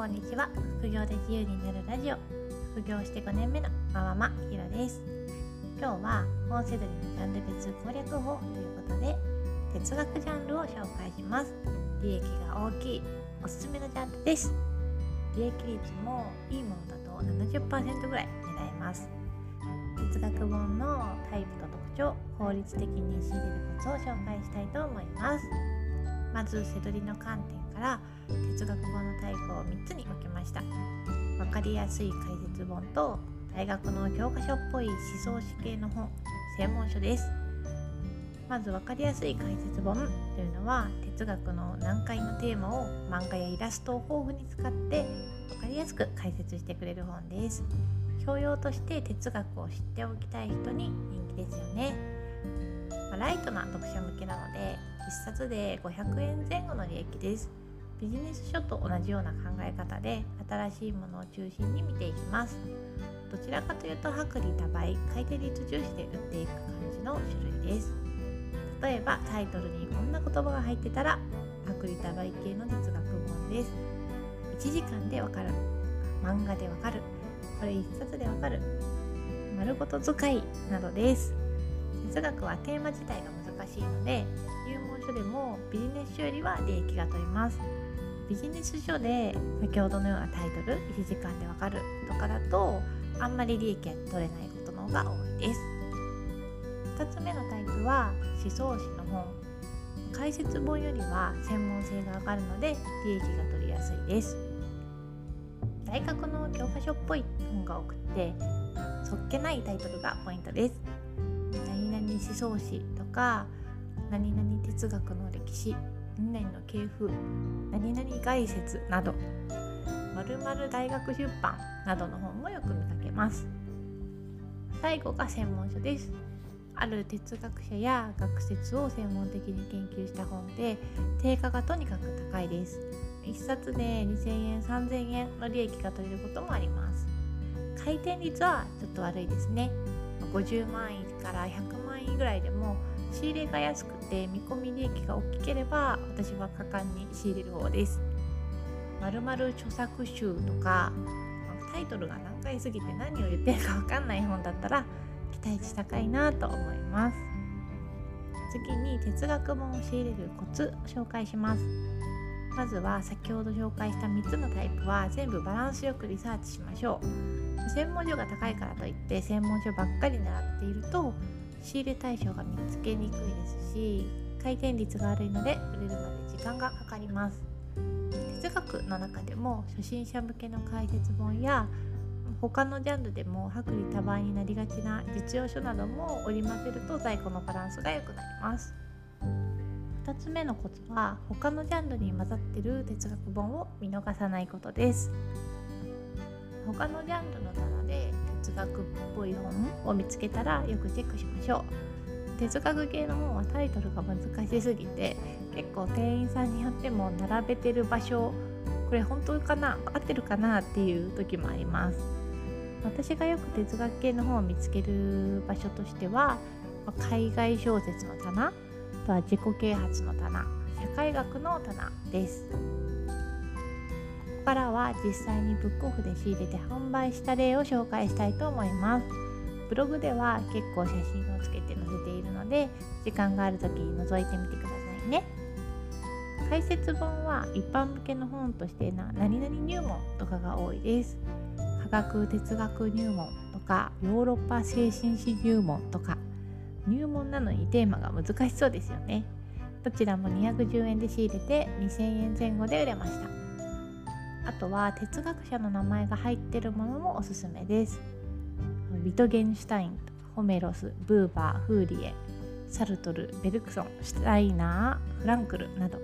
こんにちは。副業で自由になるラジオ。副業して5年目のマママひろです。今日は本セドリのジャンル別攻略法ということで哲学ジャンルを紹介します。利益が大きいおすすめのジャンルです。利益率もいいものだと70%ぐらい狙えます。哲学本のタイプと特徴効率的に仕入れるコツを紹介したいと思います。まず背取りの観点から哲学本のタイプを3つに分けました。分かりやすい解説本と大学の教科書っぽい思想史系の本専門書です。まず分かりやすい解説本というのは哲学の難解のテーマを漫画やイラストを豊富に使って分かりやすく解説してくれる本です。教養として哲学を知っておきたい人に人気ですよね、まあ、ライトな読者向けなので1冊で500円前後の利益です。ビジネス書と同じような考え方で新しいものを中心に見ていきます。どちらかというと薄利多売回転率重視で売っていく感じの種類です。例えばタイトルにこんな言葉が入ってたら薄利多売系の哲学本です。1時間でわかる。漫画でわかる。これ1冊でわかる。丸ごと使いなどです。学はテーマ自体が難しいので入門書でもビジネス書よりは利益が取れます。ビジネス書で先ほどのようなタイトル1時間でわかるとかだとあんまり利益が取れないことの方が多いです。2つ目のタイプは思想史の本。解説本よりは専門性が上がるので利益が取りやすいです。大学の教科書っぽい本が多くてそっけないタイトルがポイントです。々思想史とか何々哲学の歴史何々の系譜何々概説などまるまる大学出版などの本もよく見かけます。最後が専門書です。ある哲学者や学説を専門的に研究した本で定価がとにかく高いです。1冊で2000円3000円の利益が取れることもあります。回転率はちょっと悪いですね。50万円から100万円ぐらいでも仕入れが安くて見込み利益が大きければ私は果敢に仕入れる方です。まるまる著作集とかタイトルが難解すぎて何を言ってるか分かんない本だったら期待値高いなと思います。次に哲学本を仕入れるコツを紹介します。まずは先ほど紹介した3つのタイプは全部バランスよくリサーチしましょう。専門書が高いからといって専門書ばっかり習っていると仕入れ対象が見つけにくいですし回転率が悪いので売れるまで時間がかかります。哲学の中でも初心者向けの解説本や他のジャンルでも薄利多売になりがちな実用書なども織り交ぜると在庫のバランスが良くなります。2つ目のコツは他のジャンルに混ざってる哲学本を見逃さないことです。他のジャンルの棚で学っぽい本を見つけたらよくチェックしましょう。哲学系の本はタイトルが難しすぎて結構店員さんによっても並べてる場所これ本当かな？合ってるかな？っていう時もあります。私がよく哲学系の本を見つける場所としては海外小説の棚あとは自己啓発の棚社会学の棚です。からは実際にブックオフで仕入れて販売した例を紹介したいと思います。ブログでは結構写真をつけて載せているので時間がある時に覗いてみてくださいね。解説本は一般向けの本としてな何々入門とかが多いです。科学哲学入門とかヨーロッパ精神史入門とか。入門なのにテーマが難しそうですよね。どちらも210円で仕入れて2000円前後で売れました。あとは哲学者の名前が入ってるものもおすすめです。ビトゲンシュタインホメロスブーバーフーリエサルトルベルクソンシュタイナーフランクルなど。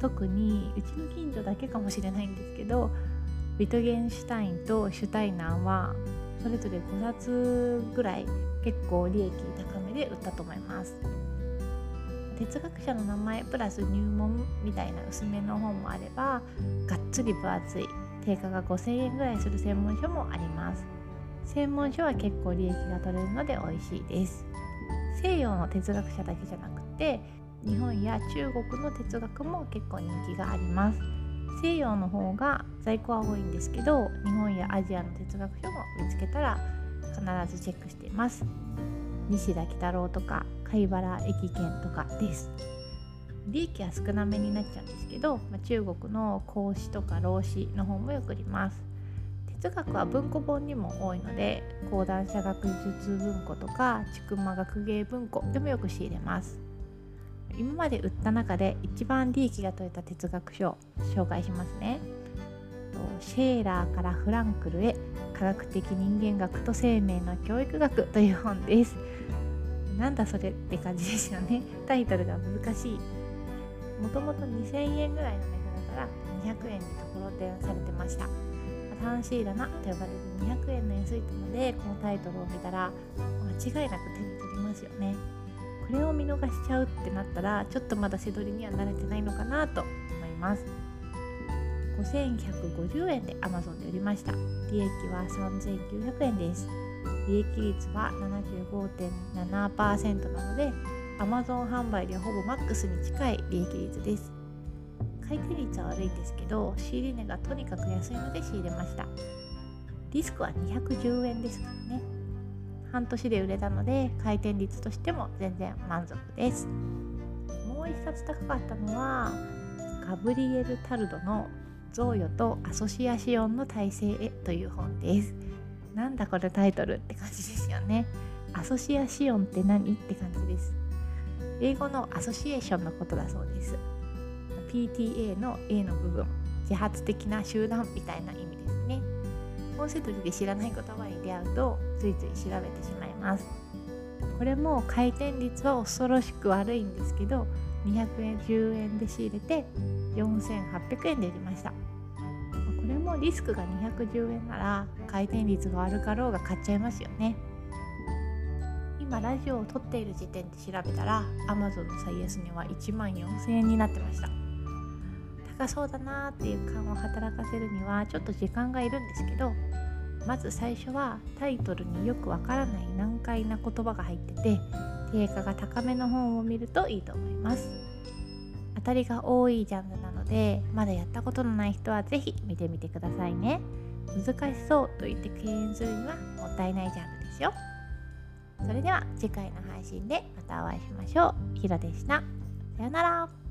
特にうちの近所だけかもしれないんですけどビトゲンシュタインとシュタイナーはそれぞれ5冊ぐらい結構利益高めで売ったと思います。哲学者の名前プラス入門みたいな薄めの本もあればがっつり分厚い定価が5000円ぐらいする専門書もあります。専門書は結構利益が取れるので美味しいです。西洋の哲学者だけじゃなくて日本や中国の哲学も結構人気があります。西洋の方が在庫は多いんですけど日本やアジアの哲学書も見つけたら必ずチェックしています。西田喜太郎とか貝原駅券とかです。利益は少なめになっちゃうんですけど、まあ、中国の孔子とか老子の本もよくります。哲学は文庫本にも多いので講談社学術文庫とか千曲学芸文庫でもよく仕入れます。今まで売った中で一番利益が取れた哲学書を紹介しますね。シェーラーからフランクルへ科学的人間学と生命の教育学という本です。なんだそれって感じですよね。タイトルが難しい。もともと2000円ぐらいの値札から200円にところてんされてました。ファンシーだなと呼ばれる200円の安いのでこのタイトルを見たら間違いなく手に取りますよね。これを見逃しちゃうってなったらちょっとまだ背取りには慣れてないのかなと思います。5150円で Amazon で売りました。利益は3900円です。利益率は75.7%なので Amazon 販売ではほぼマックスに近い利益率です。買い手率は悪いんですけど仕入れ値がとにかく安いので仕入れました。リスクは210円ですからね。半年で売れたので回転率としても全然満足です。もう一冊高かったのはガブリエル・タルドの「贈与とアソシアシオンの体制へ」という本です。なんだこれタイトルって感じですよね。アソシアシオンって何って感じです。英語のアソシエーションのことだそうです。PTA の A の部分自発的な集団みたいな意味ですね。本セドリで知らない言葉に出会うとついつい調べてしまいます。これも回転率は恐ろしく悪いんですけど210円で仕入れて4800円で売りました。これもリスクが210円なら回転率が悪かろうが買っちゃいますよね。今ラジオを撮っている時点で調べたら Amazon の最安値は1万4000円になってました。高そうだなっていう感を働かせるにはちょっと時間がいるんですけどまず最初はタイトルによくわからない難解な言葉が入ってて定価が高めの本を見るといいと思います。当たりが多いジャンルなのでまだやったことのない人は是非見てみてくださいね。難しそうと言って敬遠するにはもったいないジャンルですよ。それでは次回の配信でまたお会いしましょう。ひろでした。さようなら。